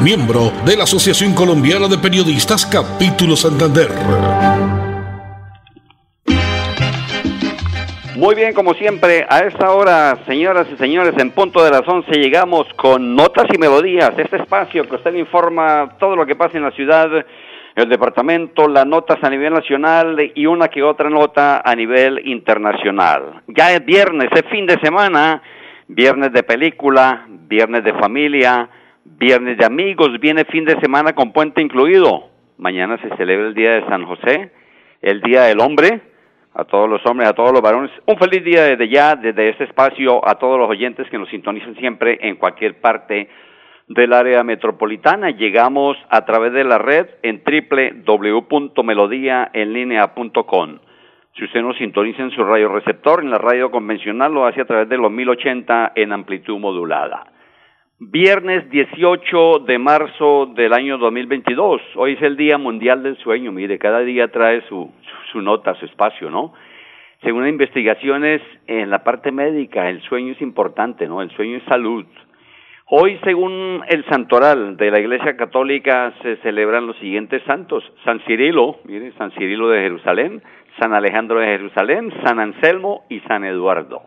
miembro de la Asociación Colombiana de Periodistas Capítulo Santander. Muy bien, como siempre, a esta hora, señoras y señores, en punto de las 11 llegamos con Notas y Melodías, este espacio que usted informa todo lo que pasa en la ciudad, el departamento, las notas a nivel nacional y una que otra nota a nivel internacional. Ya es viernes, es fin de semana, viernes de película, viernes de familia, viernes de amigos, viene fin de semana con puente incluido. Mañana se celebra el Día de San José, el Día del Hombre, a todos los hombres, a todos los varones. Un feliz día desde ya, desde este espacio, a todos los oyentes que nos sintonizan siempre en cualquier parte del área metropolitana. Llegamos a través de la red en www.melodiaenlinea.com. Si usted nos sintoniza en su radio receptor, en la radio convencional, lo hace a través de los 1080 en amplitud modulada. Viernes 18 de marzo del año 2022. Hoy es el Día Mundial del Sueño. Mire, cada día trae su, su nota, su espacio, ¿no? Según investigaciones en la parte médica, el sueño es importante, ¿no? El sueño es salud. Hoy, según el santoral de la Iglesia Católica, se celebran los siguientes santos. San Cirilo, mire, San Cirilo de Jerusalén, San Alejandro de Jerusalén, San Anselmo y San Eduardo.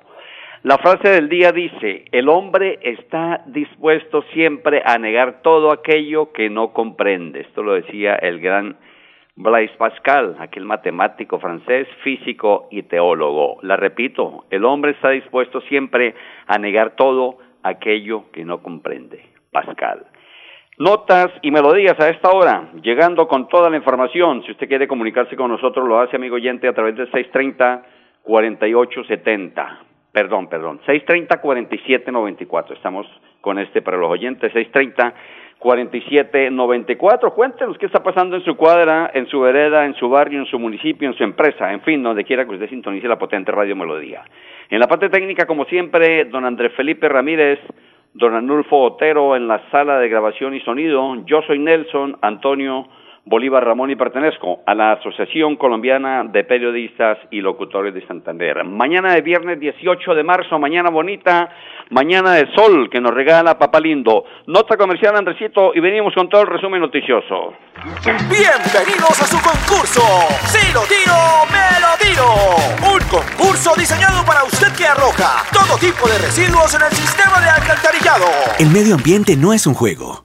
La frase del día dice, el hombre está dispuesto siempre a negar todo aquello que no comprende. Esto lo decía el gran Blaise Pascal, aquel matemático francés, físico y teólogo. La repito, el hombre está dispuesto siempre a negar todo aquello que no comprende. Pascal. Notas y melodías a esta hora, llegando con toda la información. Si usted quiere comunicarse con nosotros, lo hace, amigo oyente, a través del 630-4870. Perdón, perdón, 630-4794. Estamos con este para los oyentes, 630-4794. Cuéntenos qué está pasando en su cuadra, en su vereda, en su barrio, en su municipio, en su empresa, en fin, donde quiera que usted sintonice la potente radio melodía. En la parte técnica, como siempre, don Andrés Felipe Ramírez, don Anulfo Otero en la sala de grabación y sonido. Yo soy Nelson Antonio Bolívar Ramón y pertenezco a la Asociación Colombiana de Periodistas y Locutores de Santander. Mañana de viernes 18 de marzo, mañana bonita, mañana de sol que nos regala Papá Lindo. Nota comercial Andresito y venimos con todo el resumen noticioso. Bienvenidos a su concurso. Si lo tiro, me lo tiro. Un concurso diseñado para usted que arroja todo tipo de residuos en el sistema de alcantarillado. El medio ambiente no es un juego.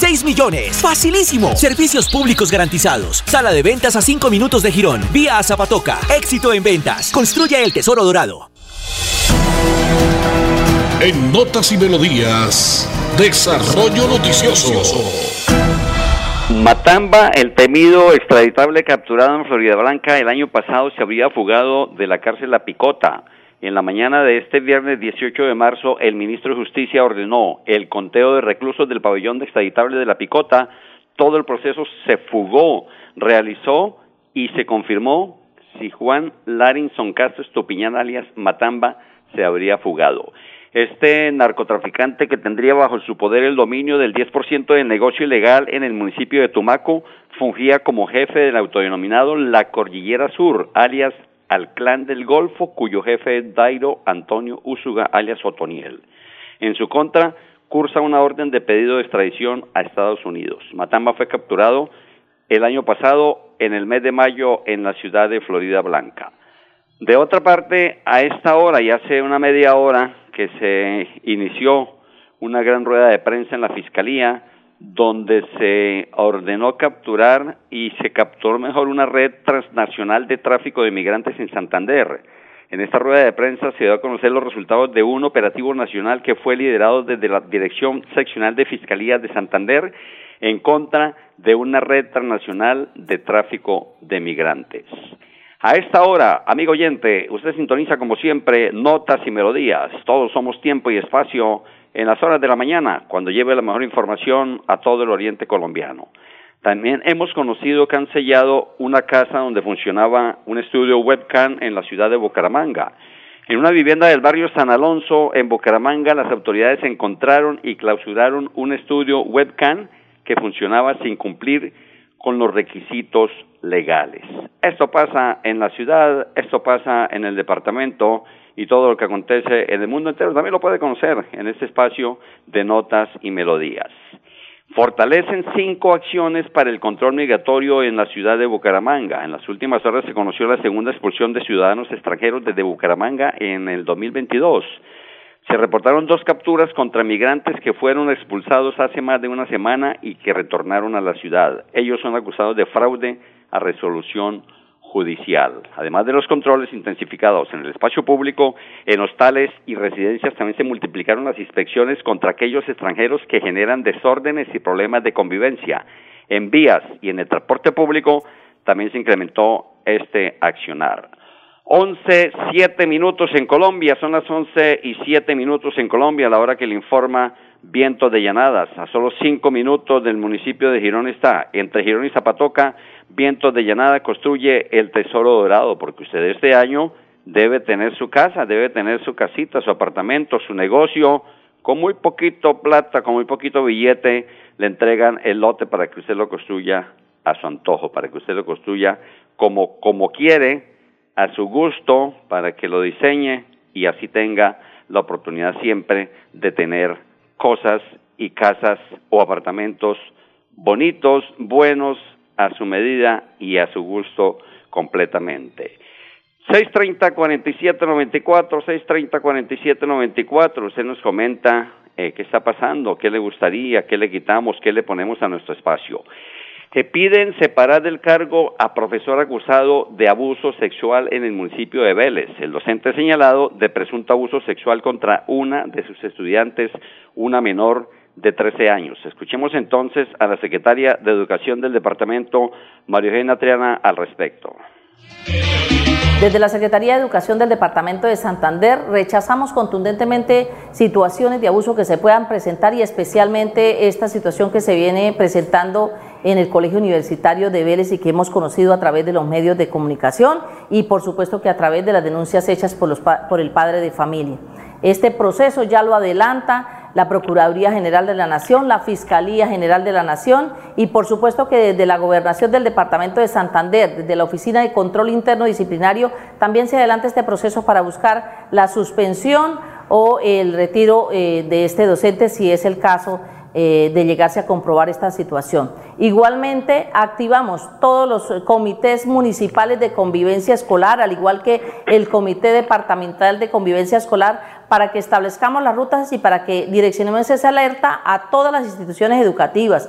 6 millones. Facilísimo. Servicios públicos garantizados. Sala de ventas a 5 minutos de Girón. Vía a Zapatoca. Éxito en ventas. Construya el tesoro dorado. En Notas y Melodías, Desarrollo Noticioso. Matamba, el temido extraditable capturado en Florida Blanca el año pasado, se habría fugado de la cárcel La Picota. En la mañana de este viernes 18 de marzo, el ministro de Justicia ordenó el conteo de reclusos del pabellón de extraditable de La Picota. Todo el proceso se fugó, realizó y se confirmó si Juan Larinson Castro Estupiñán alias Matamba se habría fugado este narcotraficante que tendría bajo su poder el dominio del 10% del negocio ilegal en el municipio de Tumaco, fungía como jefe del autodenominado La Cordillera Sur, alias al Clan del Golfo, cuyo jefe es Dairo Antonio Úsuga, alias Otoniel. En su contra, cursa una orden de pedido de extradición a Estados Unidos. Matamba fue capturado el año pasado, en el mes de mayo, en la ciudad de Florida Blanca. De otra parte, a esta hora y hace una media hora que se inició una gran rueda de prensa en la Fiscalía donde se ordenó capturar y se capturó mejor una red transnacional de tráfico de migrantes en Santander. En esta rueda de prensa se dio a conocer los resultados de un operativo nacional que fue liderado desde la Dirección Seccional de Fiscalía de Santander en contra de una red transnacional de tráfico de migrantes. A esta hora, amigo oyente, usted sintoniza como siempre notas y melodías. Todos somos tiempo y espacio en las horas de la mañana, cuando lleve la mejor información a todo el oriente colombiano. También hemos conocido que han sellado una casa donde funcionaba un estudio webcam en la ciudad de Bucaramanga. En una vivienda del barrio San Alonso, en Bucaramanga, las autoridades encontraron y clausuraron un estudio webcam que funcionaba sin cumplir con los requisitos legales. Esto pasa en la ciudad, esto pasa en el departamento y todo lo que acontece en el mundo entero también lo puede conocer en este espacio de notas y melodías. Fortalecen cinco acciones para el control migratorio en la ciudad de Bucaramanga. En las últimas horas se conoció la segunda expulsión de ciudadanos extranjeros desde Bucaramanga en el 2022. Se reportaron dos capturas contra migrantes que fueron expulsados hace más de una semana y que retornaron a la ciudad. Ellos son acusados de fraude a resolución judicial. Además de los controles intensificados en el espacio público, en hostales y residencias también se multiplicaron las inspecciones contra aquellos extranjeros que generan desórdenes y problemas de convivencia. En vías y en el transporte público también se incrementó este accionar. Once, siete minutos en Colombia, son las once y siete minutos en Colombia, a la hora que le informa Viento de Llanadas. A solo cinco minutos del municipio de Girón está. Entre Girón y Zapatoca Vientos de Llanada construye el Tesoro Dorado, porque usted este año debe tener su casa, debe tener su casita, su apartamento, su negocio, con muy poquito plata, con muy poquito billete, le entregan el lote para que usted lo construya a su antojo, para que usted lo construya como, como quiere, a su gusto, para que lo diseñe y así tenga la oportunidad siempre de tener cosas y casas o apartamentos bonitos, buenos, a su medida y a su gusto completamente. 630-4794, 630-4794, usted nos comenta eh, qué está pasando, qué le gustaría, qué le quitamos, qué le ponemos a nuestro espacio. Que piden separar del cargo a profesor acusado de abuso sexual en el municipio de Vélez. El docente señalado de presunto abuso sexual contra una de sus estudiantes, una menor de 13 años. Escuchemos entonces a la secretaria de Educación del departamento, María Eugenia Triana, al respecto. Desde la Secretaría de Educación del Departamento de Santander rechazamos contundentemente situaciones de abuso que se puedan presentar y especialmente esta situación que se viene presentando en el Colegio Universitario de Vélez y que hemos conocido a través de los medios de comunicación y por supuesto que a través de las denuncias hechas por, los, por el padre de familia. Este proceso ya lo adelanta la Procuraduría General de la Nación, la Fiscalía General de la Nación y por supuesto que desde la Gobernación del Departamento de Santander, desde la Oficina de Control Interno Disciplinario, también se adelanta este proceso para buscar la suspensión o el retiro eh, de este docente si es el caso eh, de llegarse a comprobar esta situación. Igualmente, activamos todos los comités municipales de convivencia escolar, al igual que el Comité Departamental de Convivencia Escolar, para que establezcamos las rutas y para que direccionemos esa alerta a todas las instituciones educativas.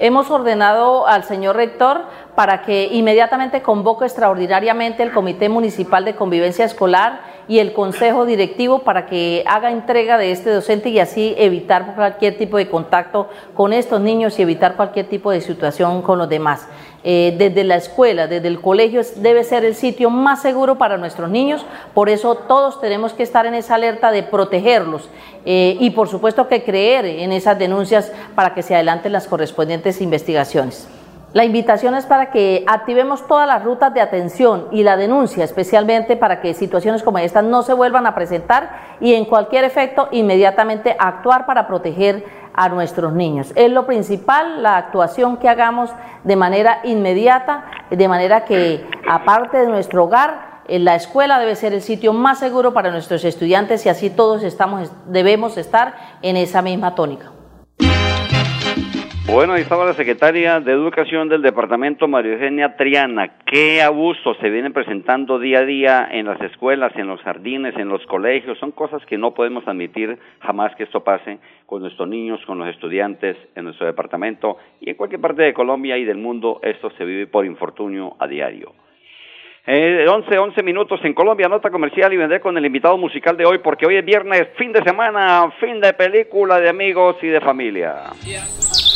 Hemos ordenado al señor rector para que inmediatamente convoque extraordinariamente el Comité Municipal de Convivencia Escolar y el Consejo Directivo para que haga entrega de este docente y así evitar cualquier tipo de contacto con estos niños y evitar cualquier tipo de situación con los demás. Eh, desde la escuela, desde el colegio, debe ser el sitio más seguro para nuestros niños, por eso todos tenemos que estar en esa alerta de protegerlos eh, y por supuesto que creer en esas denuncias para que se adelanten las correspondientes investigaciones. La invitación es para que activemos todas las rutas de atención y la denuncia, especialmente para que situaciones como estas no se vuelvan a presentar y en cualquier efecto inmediatamente actuar para proteger a nuestros niños. Es lo principal, la actuación que hagamos de manera inmediata, de manera que aparte de nuestro hogar, la escuela debe ser el sitio más seguro para nuestros estudiantes y así todos estamos, debemos estar en esa misma tónica. Bueno, ahí estaba la secretaria de Educación del departamento, María Eugenia Triana. ¿Qué abusos se vienen presentando día a día en las escuelas, en los jardines, en los colegios? Son cosas que no podemos admitir jamás que esto pase con nuestros niños, con los estudiantes en nuestro departamento y en cualquier parte de Colombia y del mundo. Esto se vive por infortunio a diario. Eh, 11, 11 minutos en Colombia, nota comercial y vender con el invitado musical de hoy porque hoy es viernes, fin de semana, fin de película de amigos y de familia.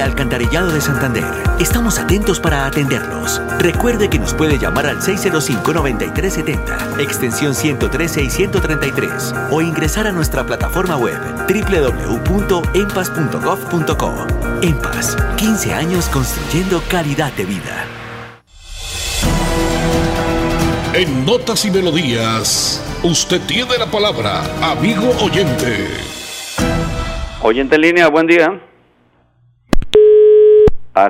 Alcantarillado de Santander. Estamos atentos para atenderlos. Recuerde que nos puede llamar al 605-9370, extensión 113 y 133, o ingresar a nuestra plataforma web www.empas.gov.co. Empas, 15 años construyendo calidad de vida. En Notas y Melodías, usted tiene la palabra, amigo oyente. Oyente en línea, buen día.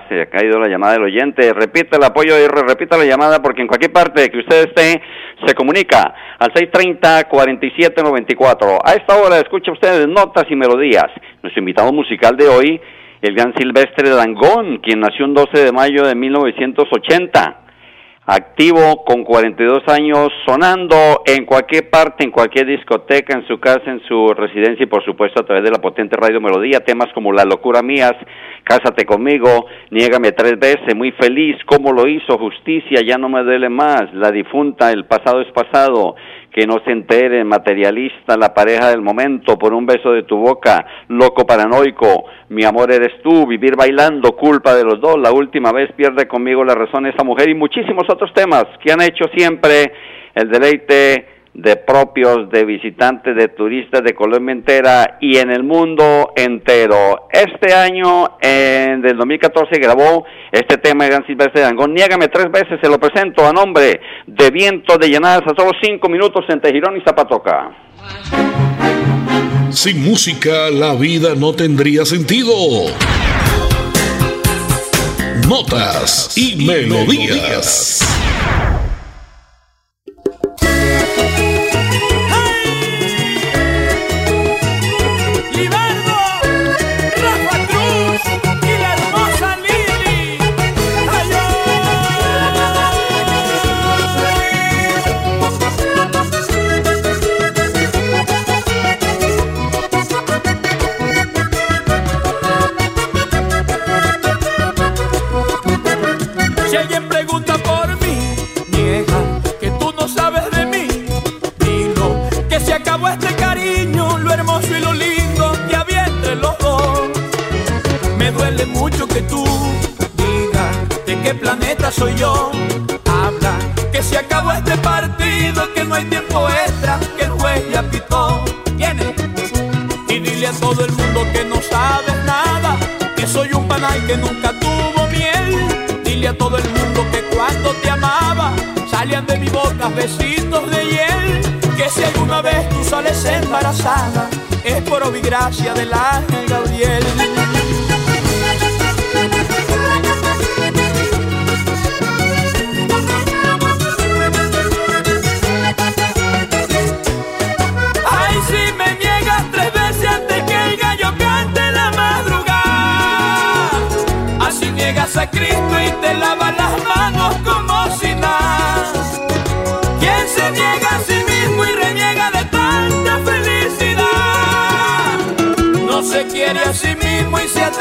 Se ha caído la llamada del oyente. Repite el apoyo y repita la llamada porque en cualquier parte que usted esté se comunica al 630-4794. A esta hora escucha usted notas y melodías. Nuestro invitado musical de hoy, el gran Silvestre Dangón, quien nació el 12 de mayo de 1980 activo con 42 años, sonando en cualquier parte, en cualquier discoteca, en su casa, en su residencia y por supuesto a través de la potente radio melodía, temas como La locura mías, Cásate conmigo, Niégame tres veces, muy feliz, cómo lo hizo, justicia, ya no me duele más, La difunta, el pasado es pasado, que no se entere, materialista, la pareja del momento, por un beso de tu boca, loco paranoico, mi amor eres tú, vivir bailando, culpa de los dos, la última vez pierde conmigo la razón esa mujer y muchísimos otros temas que han hecho siempre el deleite de propios, de visitantes, de turistas de Colombia entera y en el mundo entero. Este año, en del 2014, grabó este tema de Gran Silvestre de Angón. Niégame tres veces, se lo presento a nombre de Viento de Llanadas a solo cinco minutos entre Girón y Zapatoca. Sin música, la vida no tendría sentido. Notas y melodías. Embarazada, es por gracia del ángel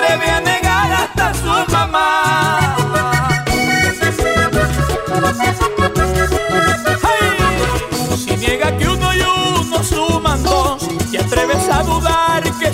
atreve a negar hasta su mamá. si niega que uno y uno suman dos, y atreves a dudar que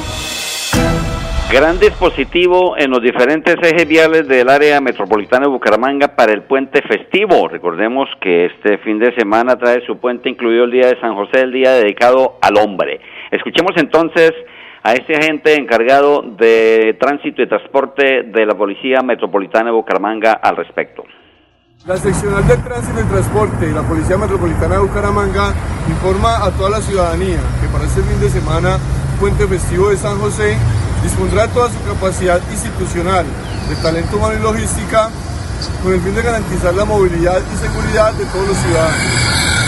Gran dispositivo en los diferentes ejes viales del área metropolitana de Bucaramanga para el puente festivo. Recordemos que este fin de semana trae su puente incluido el Día de San José, el día dedicado al hombre. Escuchemos entonces a este agente encargado de tránsito y transporte de la Policía Metropolitana de Bucaramanga al respecto. La seccional de tránsito y transporte y la Policía Metropolitana de Bucaramanga informa a toda la ciudadanía que para este fin de semana, puente festivo de San José, dispondrá toda su capacidad institucional de talento humano y logística con el fin de garantizar la movilidad y seguridad de todos los ciudadanos.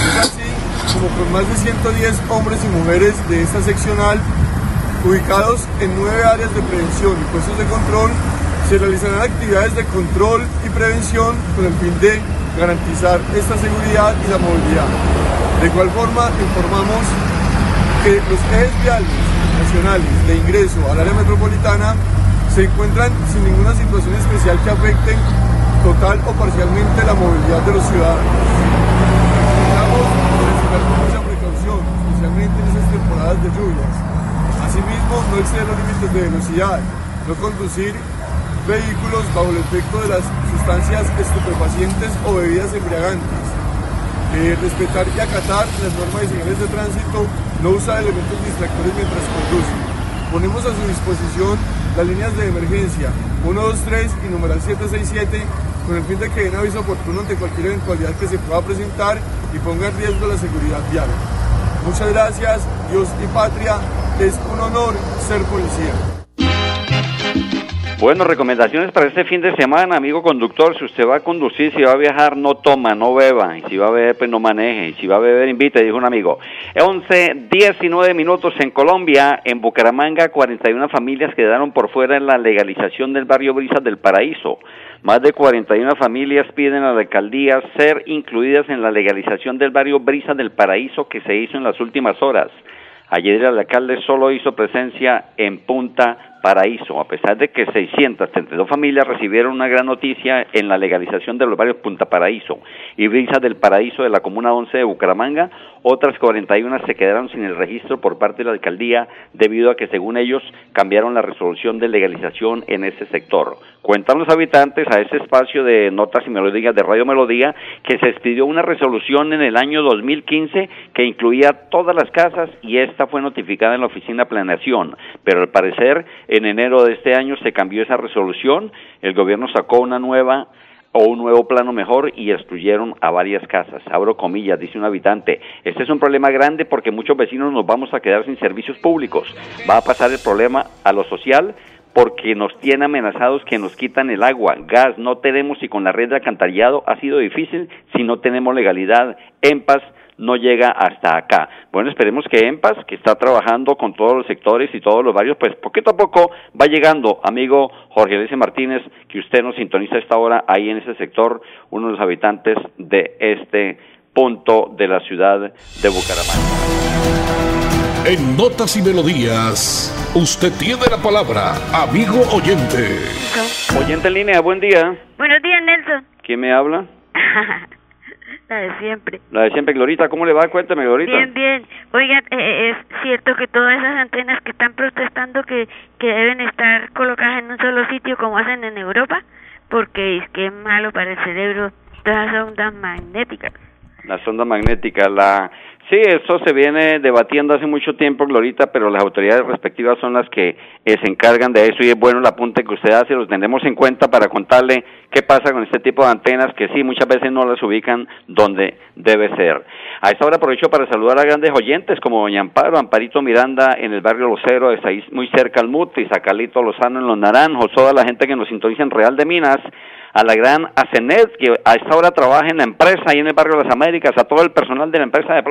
Es así como con más de 110 hombres y mujeres de esta seccional ubicados en nueve áreas de prevención y puestos de control, se realizarán actividades de control y prevención con el fin de garantizar esta seguridad y la movilidad. De igual forma, informamos que los ejes viales nacionales de ingreso al área metropolitana se encuentran sin ninguna situación especial que afecte total o parcialmente la movilidad de los ciudadanos. Necesitamos con mucha precaución, especialmente en esas temporadas de lluvias. Asimismo, no exceder los límites de velocidad, no conducir vehículos bajo el efecto de las sustancias estupefacientes o bebidas embriagantes. Eh, respetar y acatar las normas y señales de tránsito, no usar elementos distractores mientras conduce. Ponemos a su disposición las líneas de emergencia 123 y numeral 767 con el fin de que den aviso oportuno ante cualquier eventualidad que se pueda presentar y ponga en riesgo la seguridad vial. Muchas gracias, Dios y patria, es un honor ser policía. Bueno, recomendaciones para este fin de semana, amigo conductor. Si usted va a conducir, si va a viajar, no toma, no beba. Y si va a beber, pues no maneje. Y si va a beber, invite, dijo un amigo. 11, 19 minutos en Colombia. En Bucaramanga, 41 familias quedaron por fuera en la legalización del barrio Brisas del Paraíso. Más de 41 familias piden a la alcaldía ser incluidas en la legalización del barrio Brisas del Paraíso que se hizo en las últimas horas. Ayer el alcalde solo hizo presencia en Punta Paraíso, a pesar de que 632 familias recibieron una gran noticia en la legalización de los barrios Punta Paraíso y Brisa del Paraíso de la Comuna 11 de Bucaramanga, otras 41 se quedaron sin el registro por parte de la alcaldía debido a que según ellos cambiaron la resolución de legalización en ese sector. Cuentan los habitantes a ese espacio de notas y melodías de Radio Melodía que se expidió una resolución en el año 2015 que incluía todas las casas y esta fue notificada en la oficina de planeación, pero al parecer en enero de este año se cambió esa resolución, el gobierno sacó una nueva o un nuevo plano mejor y excluyeron a varias casas. Abro comillas, dice un habitante. Este es un problema grande porque muchos vecinos nos vamos a quedar sin servicios públicos. Va a pasar el problema a lo social porque nos tiene amenazados que nos quitan el agua, gas, no tenemos y con la red de alcantarillado ha sido difícil si no tenemos legalidad. En paz no llega hasta acá. Bueno, esperemos que EMPAS, que está trabajando con todos los sectores y todos los barrios, pues poquito a poco va llegando, amigo Jorge Luis Martínez, que usted nos sintoniza a esta hora ahí en ese sector, uno de los habitantes de este punto de la ciudad de Bucaramanga. En Notas y Melodías, usted tiene la palabra, amigo oyente. Oyente en línea, buen día. Buenos días, Nelson. ¿Quién me habla? La de siempre. La de siempre, Glorita, ¿cómo le va? Cuéntame, Glorita. Bien, bien. Oigan, eh, es cierto que todas esas antenas que están protestando que, que deben estar colocadas en un solo sitio como hacen en Europa, porque es que es malo para el cerebro todas las ondas magnéticas. La sonda magnética, la Sí, eso se viene debatiendo hace mucho tiempo, Glorita, pero las autoridades respectivas son las que eh, se encargan de eso y es bueno el apunte que usted hace, los tenemos en cuenta para contarle qué pasa con este tipo de antenas que sí, muchas veces no las ubican donde debe ser. A esta hora aprovecho para saludar a grandes oyentes como Doña Amparo, Amparito Miranda en el barrio Lucero, está ahí muy cerca al Mutis, a Calito Lozano en Los Naranjos, toda la gente que nos sintoniza en Real de Minas, a la gran Acenet, que a esta hora trabaja en la empresa ahí en el barrio de las Américas, a todo el personal de la empresa de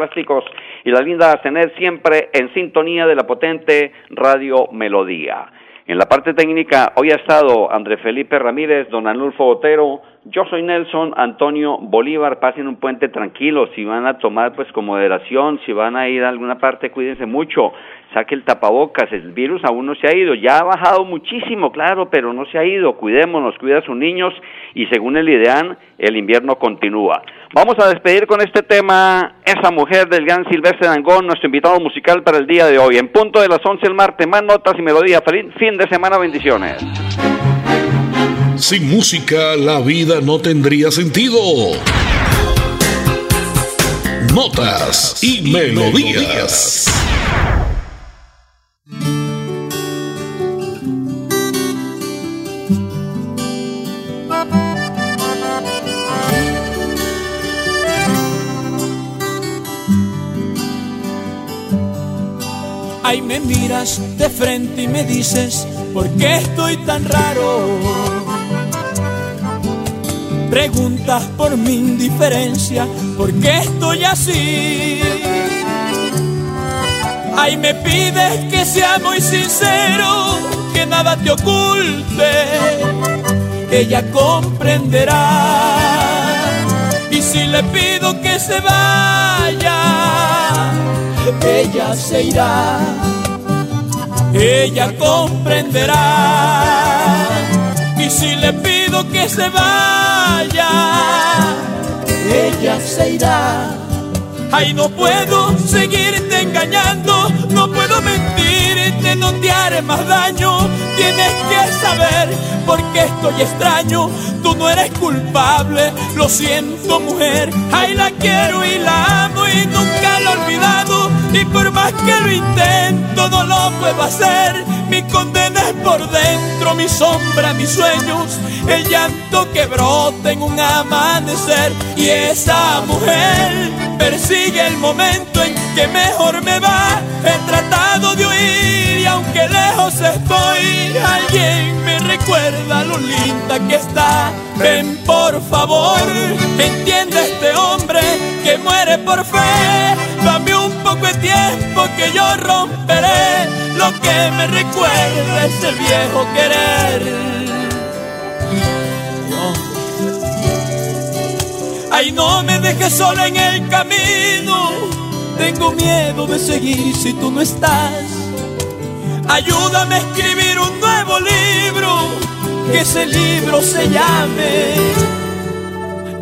y la linda Acenet siempre en sintonía de la potente Radio Melodía. En la parte técnica hoy ha estado André Felipe Ramírez, don Anulfo Otero, yo soy Nelson Antonio Bolívar, pasen un puente tranquilo, si van a tomar pues con moderación, si van a ir a alguna parte, cuídense mucho, saque el tapabocas, el virus aún no se ha ido, ya ha bajado muchísimo, claro, pero no se ha ido, cuidémonos, cuida a sus niños y según el IDEAN, el invierno continúa. Vamos a despedir con este tema esa mujer del gran Silvestre Dangón, nuestro invitado musical para el día de hoy. En punto de las 11 el martes, más notas y melodías. Feliz fin de semana, bendiciones. Sin música la vida no tendría sentido. Notas y, melodías. Ahí me miras de frente y me dices, ¿por qué estoy tan raro? Preguntas por mi indiferencia, ¿por qué estoy así? Ahí me pides que sea muy sincero, que nada te oculte, ella comprenderá. Y si le pido que se vaya, ella se irá, ella comprenderá. Y si le pido que se vaya, ella se irá. Ay, no puedo seguirte engañando, no puedo mentirte, no te haré más daño. Tienes que saber por qué estoy extraño. Tú no eres culpable, lo siento, mujer. Ay, la quiero y la amo y nunca la he olvidado. Y por más que lo intento, no lo puedo hacer. Mi condena es por dentro, mi sombra, mis sueños. El llanto que brota en un amanecer. Y esa mujer persigue el momento en que mejor me va. He tratado de huir y aunque lejos estoy, alguien me recuerda lo linda que está. Ven por favor, entiende este hombre que muere por fe. Dame un poco tiempo que yo romperé lo que me recuerda ese viejo querer. Ay, no me dejes sola en el camino. Tengo miedo de seguir si tú no estás. Ayúdame a escribir un nuevo libro. Que ese libro se llame.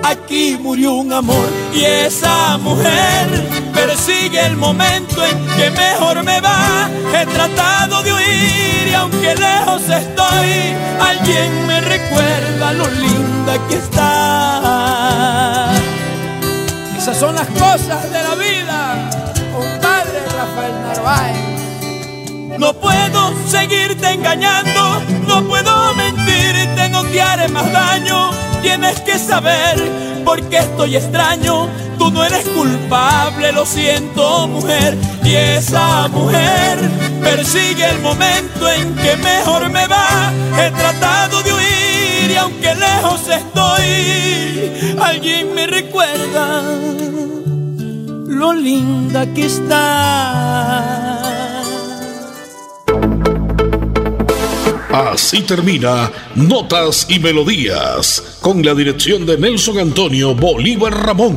Aquí murió un amor y esa mujer persigue el momento en que mejor me va. He tratado de huir y aunque lejos estoy, alguien me recuerda lo linda que está. Esas son las cosas de la vida, compadre Rafael Narváez. No puedo seguirte engañando, no puedo mentirte, no te haré más daño. Tienes que saber por qué estoy extraño. Tú no eres culpable, lo siento, mujer. Y esa mujer persigue el momento en que mejor me va. He tratado de huir y aunque lejos estoy, alguien me recuerda lo linda que está. Así termina Notas y Melodías, con la dirección de Nelson Antonio Bolívar Ramón.